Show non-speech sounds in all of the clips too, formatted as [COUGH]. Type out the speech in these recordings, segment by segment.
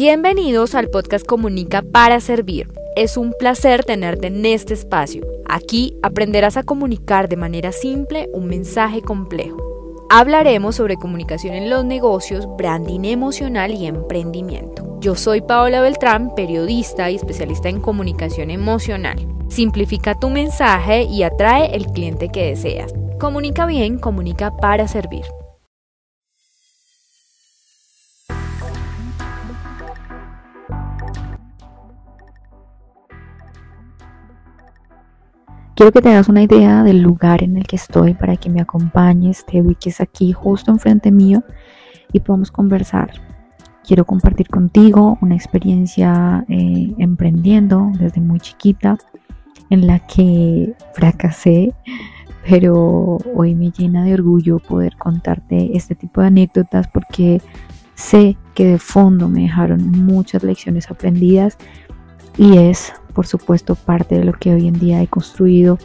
Bienvenidos al podcast Comunica para Servir. Es un placer tenerte en este espacio. Aquí aprenderás a comunicar de manera simple un mensaje complejo. Hablaremos sobre comunicación en los negocios, branding emocional y emprendimiento. Yo soy Paola Beltrán, periodista y especialista en comunicación emocional. Simplifica tu mensaje y atrae el cliente que deseas. Comunica bien, comunica para servir. Quiero que te hagas una idea del lugar en el que estoy para que me acompañes, te ubiques aquí justo enfrente mío y podamos conversar. Quiero compartir contigo una experiencia eh, emprendiendo desde muy chiquita en la que fracasé, pero hoy me llena de orgullo poder contarte este tipo de anécdotas porque sé que de fondo me dejaron muchas lecciones aprendidas y es por supuesto parte de lo que hoy en día he construido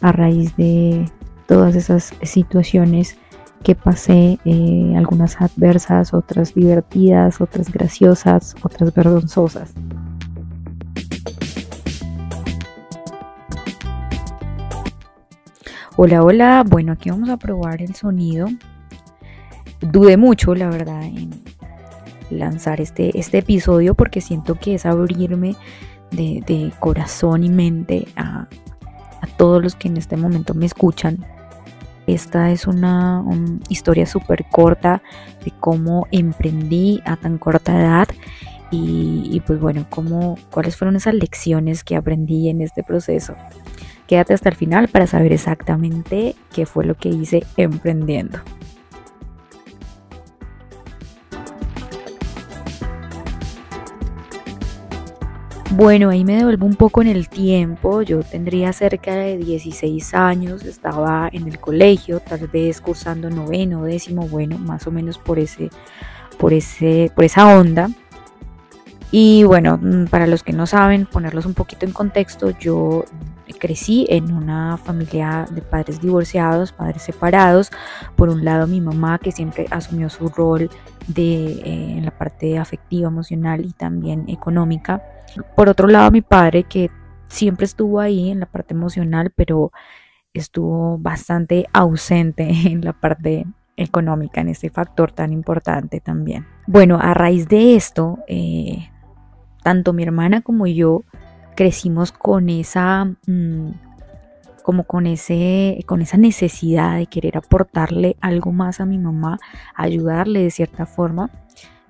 a raíz de todas esas situaciones que pasé, eh, algunas adversas, otras divertidas, otras graciosas, otras vergonzosas. Hola, hola, bueno, aquí vamos a probar el sonido. Dudé mucho, la verdad, en lanzar este, este episodio porque siento que es abrirme de, corazón y mente a, todos los que en este momento me escuchan. Esta es una, historia súper corta de cómo emprendí a tan corta edad y, pues bueno, cómo, cuáles fueron esas lecciones que aprendí en este proceso. Quédate hasta el final para saber exactamente qué fue lo que hice emprendiendo. Bueno, ahí me devuelvo un poco en el tiempo. Yo tendría cerca de 16 años, estaba en el colegio, tal vez cursando noveno, décimo, bueno, más o menos por ese, por ese, por esa onda. Y bueno, mm, para los que no saben, ponerlos un poquito en contexto, yo crecí en una familia de padres divorciados, padres separados. Por un lado, mi mamá, que siempre asumió su rol de, eh, en la parte afectiva, emocional y también económica. Por otro lado, mi padre, que siempre estuvo ahí en la parte emocional, pero estuvo bastante ausente [LAUGHS] en la parte económica, en este factor tan importante también. Bueno, a raíz de esto, eh, tanto mi hermana como yo crecimos con esa, mm, como con ese, con esa necesidad de querer aportarle algo más a mi mamá, ayudarle de cierta forma.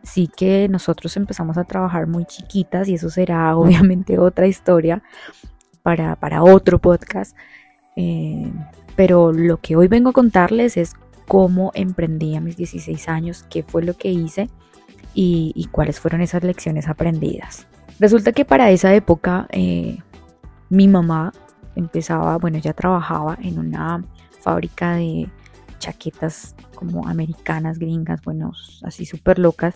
Sí que nosotros empezamos a trabajar muy chiquitas y eso será [LAUGHS] obviamente otra historia para, otro podcast. Eh, pero lo que hoy vengo a contarles es cómo emprendí a mis 16 años, qué fue lo que hice y, cuáles fueron esas lecciones aprendidas. Resulta que para esa época eh, mi mamá empezaba, bueno, ya trabajaba en una fábrica de chaquetas como americanas, gringas, bueno, así súper locas.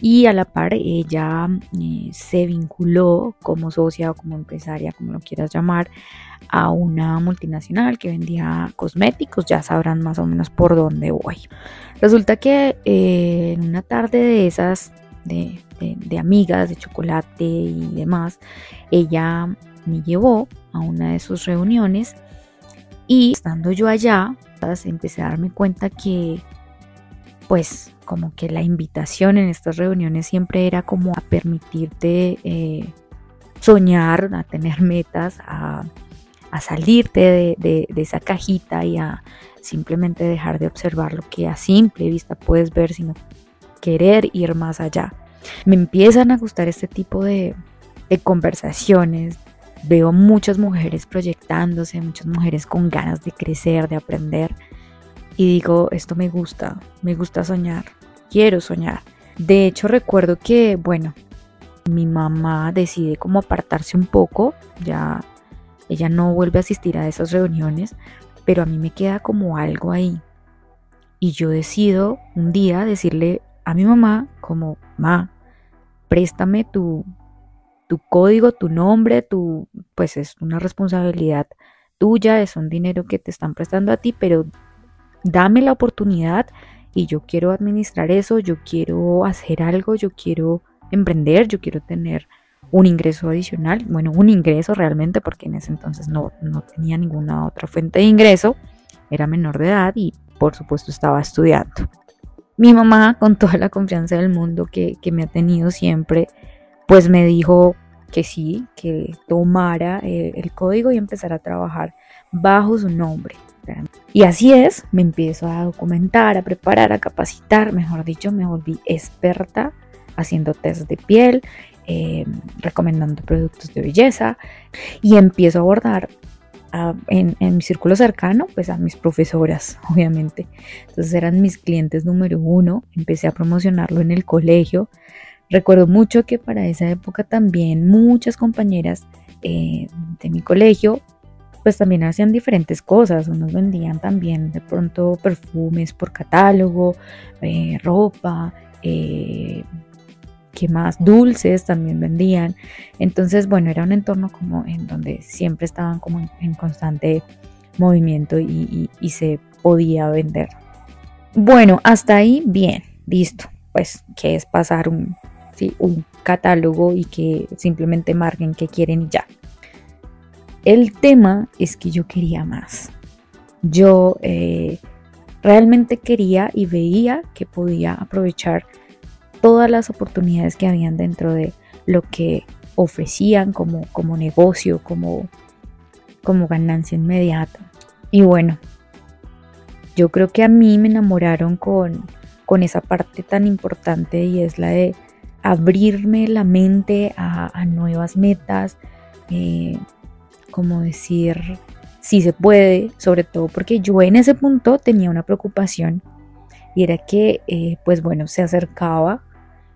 Y a la par ella eh, se vinculó como socia o como empresaria, como lo quieras llamar, a una multinacional que vendía cosméticos, ya sabrán más o menos por dónde voy. Resulta que eh, en una tarde de esas, de, de amigas, de chocolate y demás, ella me llevó a una de sus reuniones y estando yo allá, empecé a darme cuenta que pues como que la invitación en estas reuniones siempre era como a permitirte eh, soñar, a tener metas, a, salirte de, esa cajita y a simplemente dejar de observar lo que a simple vista puedes ver, sino querer ir más allá. Me empiezan a gustar este tipo de, de conversaciones, Veo muchas mujeres proyectándose, muchas mujeres con ganas de crecer, de aprender. Y digo, esto me gusta, me gusta soñar, quiero soñar. De hecho, recuerdo que, bueno, mi mamá decide como apartarse un poco, ya ella no vuelve a asistir a esas reuniones, pero a mí me queda como algo ahí. Y yo decido un día decirle a mi mamá como, ma, préstame tu, tu código, tu nombre, tu, pues es una responsabilidad tuya, es un dinero que te están prestando a ti, pero dame la oportunidad y yo quiero administrar eso, yo quiero hacer algo, yo quiero emprender, yo quiero tener un ingreso adicional, bueno, un ingreso realmente porque en ese entonces no, no tenía ninguna otra fuente de ingreso, era menor de edad y por supuesto estaba estudiando. Mi mamá, con toda la confianza del mundo que, que me ha tenido siempre, pues me dijo que sí, que tomara eh, el código y empezara a trabajar bajo su nombre. Y así es, me empiezo a documentar, a preparar, a capacitar, mejor dicho, me volví experta haciendo test de piel, eh, recomendando productos de belleza y empiezo a abordar en, mi círculo cercano, pues a mis profesoras, [LAUGHS] obviamente. Entonces eran mis clientes número uno, empecé a promocionarlo en el colegio. Recuerdo mucho que para esa época también muchas compañeras eh, de mi colegio pues también hacían diferentes cosas, unos vendían también de pronto perfumes por catálogo, eh, ropa, eh, ¿qué más? Dulces también vendían. Entonces, bueno, era un entorno como en donde siempre estaban como en, constante movimiento y, se podía vender. Bueno, hasta ahí bien, listo. Pues, que es pasar un, un catálogo y que simplemente marquen qué quieren y ya. El tema es que yo quería más. Yo eh, realmente quería y veía que podía aprovechar todas las oportunidades que habían dentro de lo que ofrecían como, como negocio, como, como ganancia inmediata. Y bueno, yo creo que a mí me enamoraron con, con esa parte tan importante y es la de abrirme la mente a, nuevas metas, eh, como decir si se puede, sobre todo porque yo en ese punto tenía una preocupación y era que, eh, pues bueno, se acercaba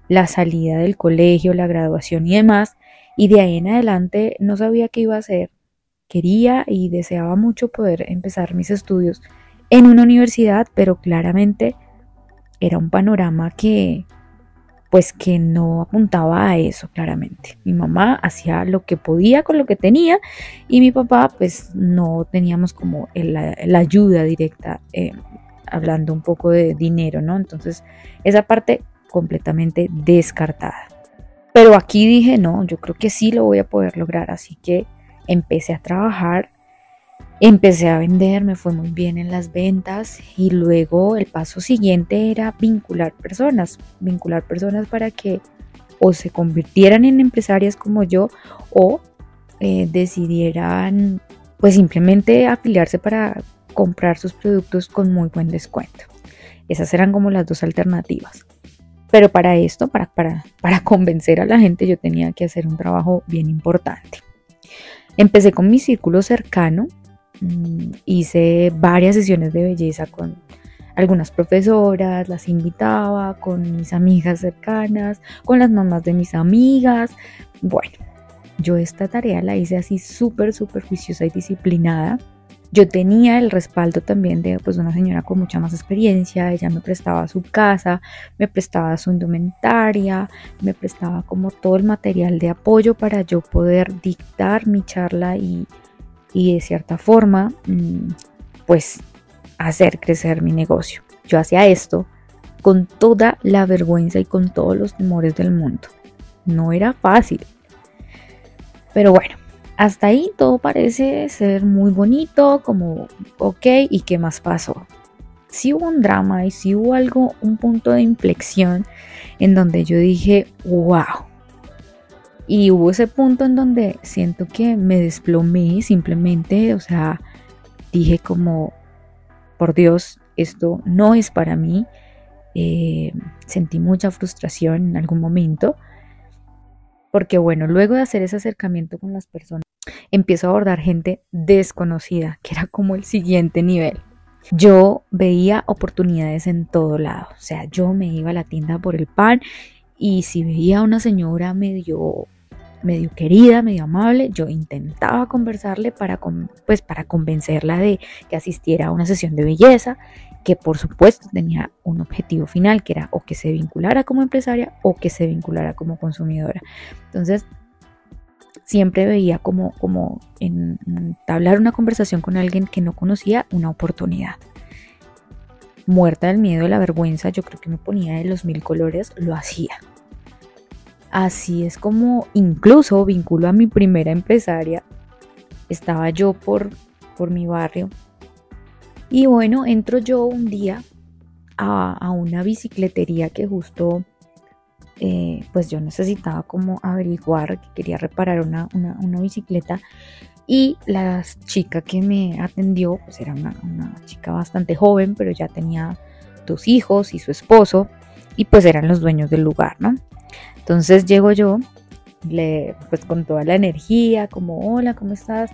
la salida del colegio, la graduación y demás, y de ahí en adelante no sabía qué iba a hacer. Quería y deseaba mucho poder empezar mis estudios en una universidad, pero claramente era un panorama que, pues que no apuntaba a eso claramente. Mi mamá hacía lo que podía con lo que tenía y mi papá pues no teníamos como la, ayuda directa, eh, hablando un poco de dinero, ¿no? Entonces esa parte completamente descartada. Pero aquí dije, no, yo creo que sí lo voy a poder lograr, así que empecé a trabajar Empecé a vender, me fue muy bien en las ventas y luego el paso siguiente era vincular personas, vincular personas para que o se convirtieran en empresarias como yo o eh, decidieran pues simplemente afiliarse para comprar sus productos con muy buen descuento. Esas eran como las dos alternativas. Pero para esto, para, para, para convencer a la gente, yo tenía que hacer un trabajo bien importante. Empecé con mi círculo cercano, hice varias sesiones de belleza con algunas profesoras, las invitaba con mis amigas cercanas, con las mamás de mis amigas. Bueno, yo esta tarea la hice así súper, súper juiciosa y disciplinada. Yo tenía el respaldo también de pues, una señora con mucha más experiencia, ella me prestaba su casa, me prestaba su indumentaria, me prestaba como todo el material de apoyo para yo poder dictar mi charla y, y de cierta forma, mm, pues hacer crecer mi negocio. Yo hacía esto con toda la vergüenza y con todos los temores del mundo. No era fácil. Pero bueno, hasta ahí todo parece ser muy bonito, como ok, ¿y qué más pasó? Sí hubo un drama y sí hubo algo, un punto de inflexión en donde yo dije, wow, y hubo ese punto en donde siento que me desplomé simplemente, o sea, dije como, por Dios, esto no es para mí. Eh, sentí mucha frustración en algún momento, porque bueno, luego de hacer ese acercamiento con las personas, empiezo a abordar gente desconocida, que era como el siguiente nivel. Yo veía oportunidades en todo lado, o sea, yo me iba a la tienda por el pan y si veía a una señora medio medio querida, medio amable, yo intentaba conversarle para, pues, para convencerla de que asistiera a una sesión de belleza, que por supuesto tenía un objetivo final, que era o que se vinculara como empresaria o que se vinculara como consumidora. Entonces, siempre veía como, como en, hablar una conversación con alguien que no conocía una oportunidad. Muerta del miedo, de la vergüenza, yo creo que me ponía de los mil colores, lo hacía así es como incluso vinculo a mi primera empresaria. Estaba yo por, por mi barrio. Y bueno, entro yo un día a, una bicicletería que justo eh, pues yo necesitaba como averiguar que quería reparar una, bicicleta y la chica que me atendió pues era una, una, chica bastante joven pero ya tenía dos hijos y su esposo y pues eran los dueños del lugar, ¿no? Entonces llego yo, le, pues con toda la energía, como hola, ¿cómo estás?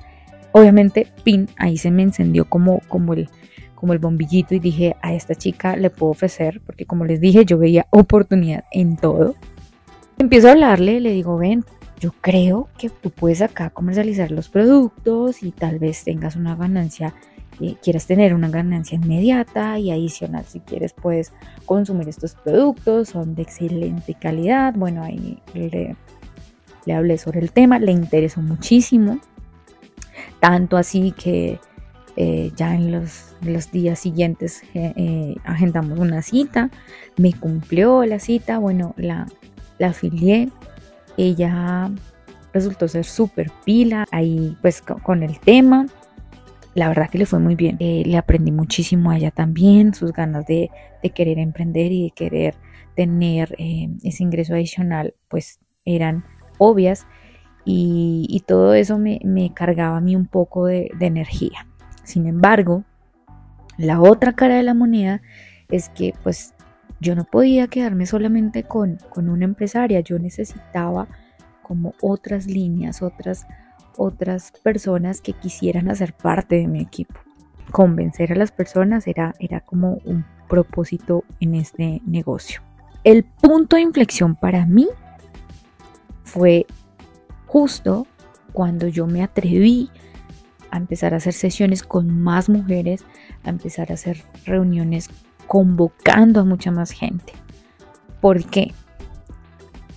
Obviamente, pin, ahí se me encendió como, como el, como el bombillito y dije, a esta chica le puedo ofrecer, porque como les dije, yo veía oportunidad en todo. Empiezo a hablarle, le digo, ven, yo creo que tú puedes acá comercializar los productos y tal vez tengas una ganancia, eh, quieras tener una ganancia inmediata y adicional si quieres puedes consumir estos productos, son de excelente calidad. Bueno, ahí le, hablé sobre el tema, le interesó muchísimo, tanto así que eh, ya en los, días siguientes eh, eh, agendamos una cita, me cumplió la cita, bueno, la, la afilié, ella resultó ser súper pila ahí pues con, el tema. La verdad que le fue muy bien. le aprendí muchísimo a ella también, sus ganas de, querer emprender y de querer tener ese ingreso adicional, pues eran obvias y, todo eso me, cargaba a mí un poco de energía. Sin embargo, la otra cara de la moneda es que pues yo no podía quedarme solamente con, una empresaria, yo necesitaba como otras líneas, otras, otras personas que quisieran hacer parte de mi equipo. Convencer a las personas era, era como un propósito en este negocio. El punto de inflexión para mí fue justo cuando yo me atreví a empezar a hacer sesiones con más mujeres, a empezar a hacer reuniones convocando a mucha más gente. Porque,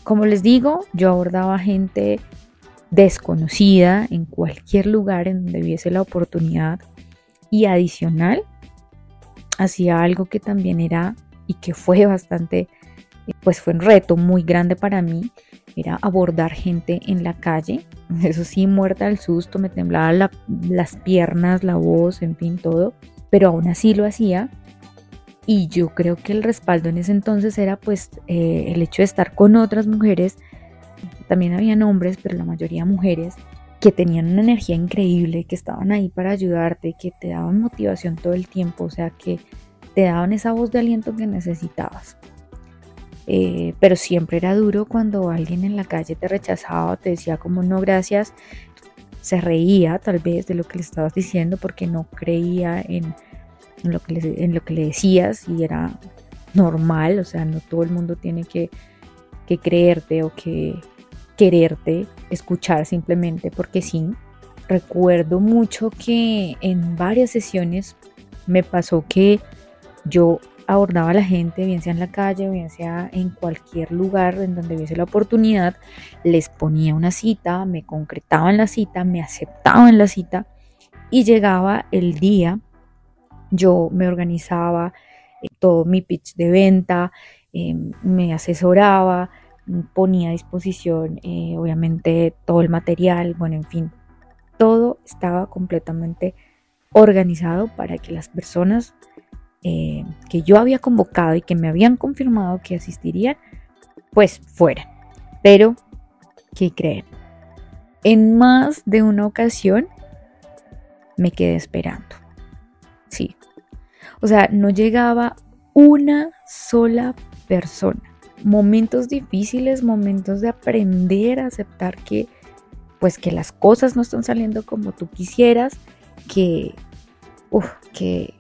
como les digo, yo abordaba gente desconocida en cualquier lugar en donde hubiese la oportunidad y adicional hacía algo que también era y que fue [LAUGHS] bastante, pues fue un reto muy grande para mí, era abordar gente en la calle [LAUGHS] eso sí, muerta del susto, me temblaban las piernas, la voz, en fin, todo, pero aún así lo hacía. Y yo creo que el respaldo en ese entonces era pues eh, el hecho de estar con otras mujeres, también había hombres, pero la mayoría mujeres, que tenían una energía increíble, que estaban ahí para ayudarte, que te daban motivación todo el tiempo, o sea, que te daban esa voz de aliento que necesitabas. Eh, pero siempre era duro cuando alguien en la calle te rechazaba, te decía como no gracias, se reía tal vez de lo que le estabas diciendo porque no creía en, lo, que le, en lo que le decías y era normal, o sea, no todo el mundo tiene que, que creerte o que quererte, escuchar simplemente porque sí. Recuerdo mucho que en varias sesiones me pasó que yo abordaba a la gente, bien sea en la calle, bien sea en cualquier lugar en donde hubiese la oportunidad, les ponía una cita, me concretaba en la cita, me aceptaba en la cita y llegaba el día, yo me organizaba eh, todo mi pitch de venta, em, me asesoraba, ponía a disposición eh, obviamente todo el material, bueno, en fin, todo estaba completamente organizado para que las personas eh, que yo había convocado y que me habían confirmado que asistirían, pues fueran. Pero, ¿qué creen? En más de una ocasión me quedé esperando. Sí. O sea, no llegaba una sola persona. Momentos difíciles, momentos de aprender a aceptar que pues que las cosas no están saliendo como tú quisieras, que, que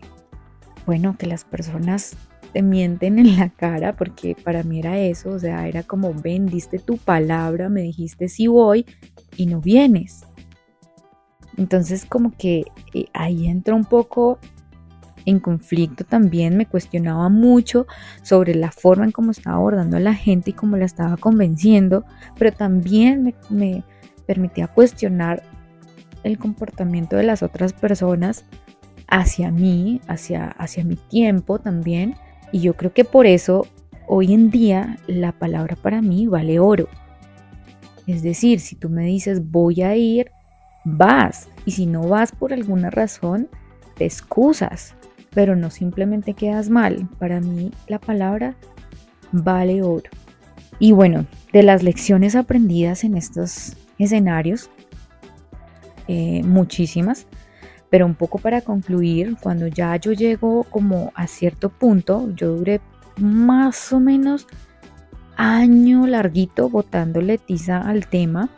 bueno, que las personas te mienten en la cara, porque para mí era eso, o sea, era como, ven, diste tu palabra, me dijiste sí voy y no vienes. Entonces como que eh, ahí entró un poco en conflicto también, me cuestionaba mucho sobre la forma en cómo estaba abordando a la gente y cómo la estaba convenciendo, pero también me, permitía cuestionar el comportamiento de las otras personas hacia mí, hacia, hacia mi tiempo también. Y yo creo que por eso hoy en día la palabra para mí vale oro, Es decir, si tú me dices voy a ir, vas. Y si no vas por alguna razón, te excusas, pero no simplemente quedas mal. Para mí la palabra vale oro. Y bueno, de las lecciones aprendidas en estos escenarios, eh, muchísimas, pero un poco para concluir, cuando ya yo llego como a cierto punto, yo duré más o menos año larguito botándole tiza al tema,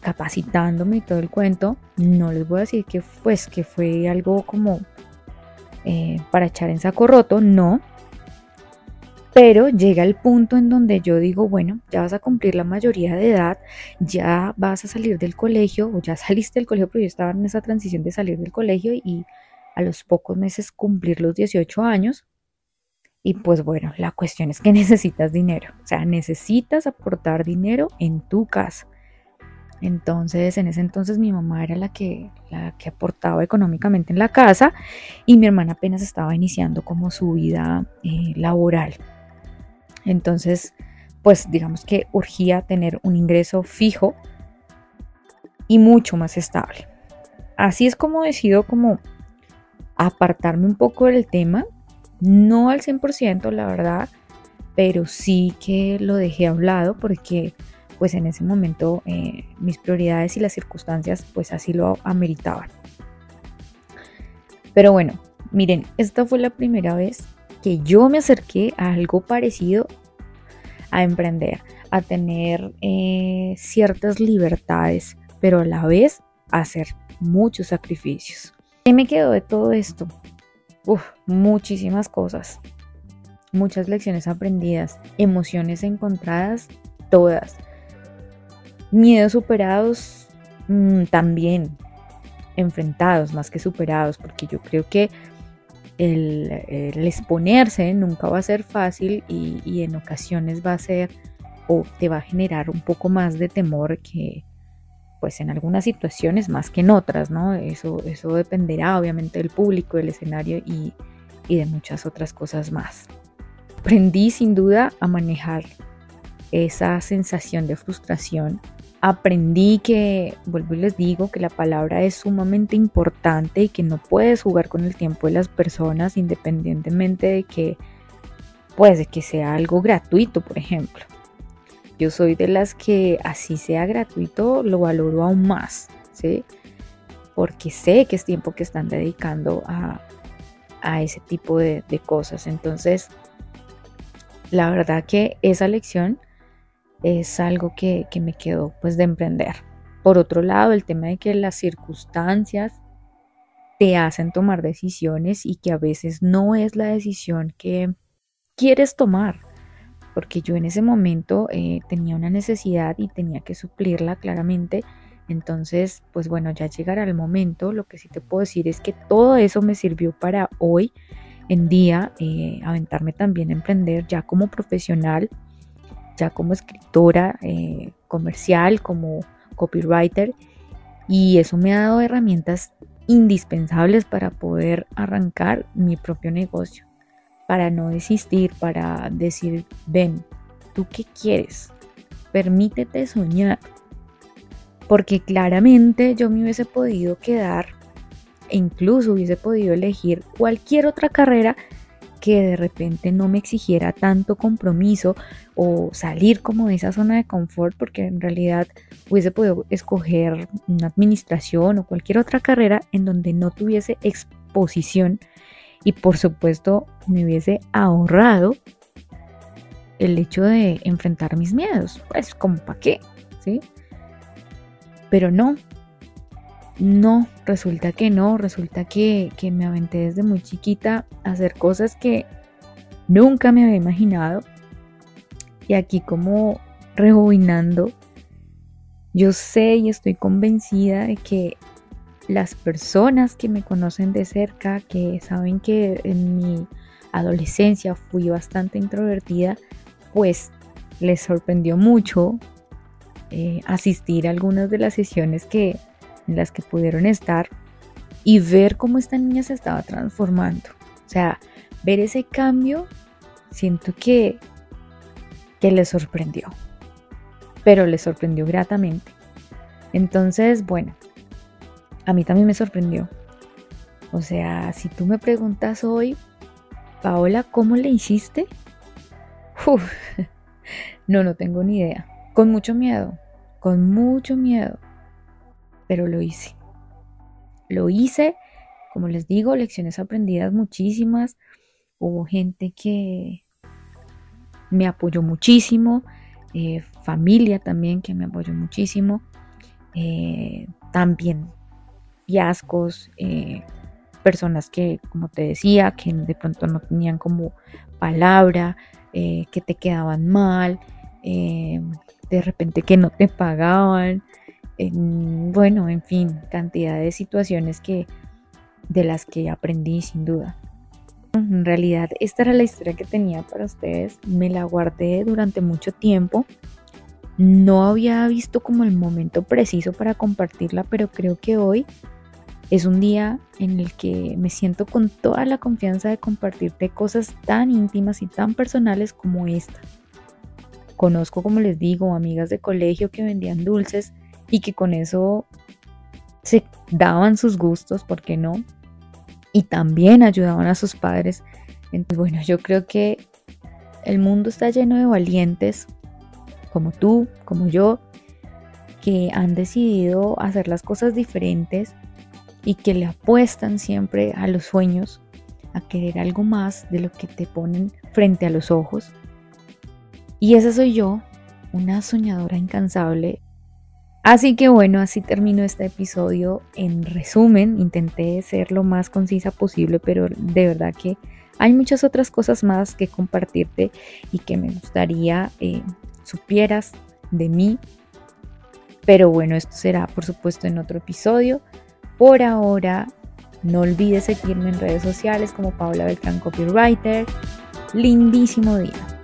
capacitándome y todo el cuento. No les voy a decir que pues que fue algo como eh, para echar en saco roto, no. Pero llega el punto en donde yo digo, bueno, ya vas a cumplir la mayoría de edad, ya vas a salir del colegio, o ya [LAUGHS] saliste del colegio, pero yo estaba en esa transición de salir del colegio y a los pocos meses cumplir los 18 años. Y pues bueno, la cuestión es que [LAUGHS] necesitas dinero, o sea, necesitas aportar dinero en tu casa. Entonces, en ese entonces mi mamá era la que, la que aportaba económicamente en la casa y mi hermana apenas estaba iniciando como su vida eh, laboral. Entonces, pues digamos que urgía tener un ingreso fijo y mucho más estable. Así es como decido como apartarme un poco del tema, no al 100% la verdad, pero sí que lo dejé a un lado porque pues en ese momento eh, mis prioridades y las circunstancias pues así lo ameritaban. Pero bueno, miren, esta fue la primera vez que yo me acerqué a algo parecido a emprender, a tener eh, ciertas libertades, pero a la vez hacer muchos sacrificios. ¿Qué me quedó de todo esto? Muchísimas cosas, muchas lecciones aprendidas, emociones encontradas, todas. Miedos superados mm, también, enfrentados más que superados, porque yo creo que el, exponerse nunca va a ser fácil y, en ocasiones va a ser o te va a generar un poco más de temor que pues en algunas situaciones más que en otras, ¿no? Eso, eso dependerá obviamente del público, del escenario y, y de muchas otras cosas más. Aprendí sin duda a manejar esa sensación de frustración aprendí que, vuelvo y les digo, que la palabra es sumamente importante y que no puedes jugar con el tiempo de las personas independientemente de que, pues, de que sea algo gratuito, por ejemplo. Yo soy de las que así sea gratuito, lo valoro aún más, ¿sí? Porque sé que es tiempo que están dedicando a, ese tipo de, de cosas. Entonces, la verdad que esa lección es algo que, me quedó pues de emprender. Por otro lado, el tema de que las circunstancias te hacen tomar decisiones y que a veces no es la decisión que quieres tomar. Porque yo en ese momento eh, tenía una necesidad y tenía que suplirla claramente. Entonces, pues bueno, ya llegará el momento. Lo que sí te puedo decir es que todo eso me sirvió para hoy en día eh, aventarme también a emprender ya como profesional ya como escritora eh, comercial, como copywriter, y eso me ha dado herramientas indispensables para poder arrancar mi propio negocio, para no desistir, para decir, ven, ¿tú qué quieres? Permítete soñar, porque claramente yo me hubiese podido quedar e incluso hubiese podido elegir cualquier otra carrera que de repente no me exigiera tanto compromiso o salir como de esa zona de confort, porque en realidad hubiese podido escoger una administración o cualquier otra carrera en donde no tuviese exposición y por supuesto me hubiese ahorrado el hecho de enfrentar mis miedos, pues como para qué, ¿sí? Pero no, no, resulta que no, resulta que, me aventé desde muy chiquita a hacer cosas que nunca me había imaginado. Y aquí como rebobinando, yo sé y estoy convencida de que las personas que me conocen de cerca, que saben que en mi adolescencia fui bastante introvertida, pues les sorprendió mucho eh, asistir a algunas de las sesiones que, en las que pudieron estar y ver cómo esta niña se estaba transformando. O sea, ver ese cambio, siento que, que le sorprendió. pero le sorprendió gratamente. Entonces, bueno, a mí también me sorprendió. O sea, si tú me preguntas hoy, Paola, ¿cómo le hiciste? [LAUGHS] no, no tengo ni idea. Con mucho miedo, con mucho miedo, pero lo hice. Lo hice, como les digo, lecciones aprendidas muchísimas. Hubo gente que me apoyó muchísimo, eh, familia también que me apoyó muchísimo, eh, también fiascos, eh, personas que, como te decía, que de pronto no tenían como palabra, que te quedaban mal, de repente que no te pagaban, bueno, en fin, cantidad de situaciones que de las que aprendí sin duda. En realidad, esta era la historia que tenía para ustedes. Me la guardé durante mucho tiempo. No había visto como el momento preciso para compartirla, pero creo que hoy es un día en el que me siento con toda la confianza de compartirte cosas tan íntimas y tan personales como esta. Conozco, como les digo, amigas de colegio que vendían dulces y que con eso se daban sus gustos, ¿por qué no? y también ayudaban a sus padres. Entonces, bueno, yo creo que el mundo está lleno de valientes como tú, como yo, que han decidido hacer las cosas diferentes y que le apuestan siempre a los sueños, a querer algo más de lo que te ponen frente a los ojos. Y esa soy yo, una soñadora incansable Así que bueno, así termino este episodio. En resumen, intenté ser lo más concisa posible, pero de verdad que hay muchas otras cosas más que compartirte y que me gustaría eh, supieras de mí. Pero bueno, esto será por supuesto en otro episodio. Por ahora, no olvides seguirme en redes sociales como Paula Beltrán Copywriter. Lindísimo día.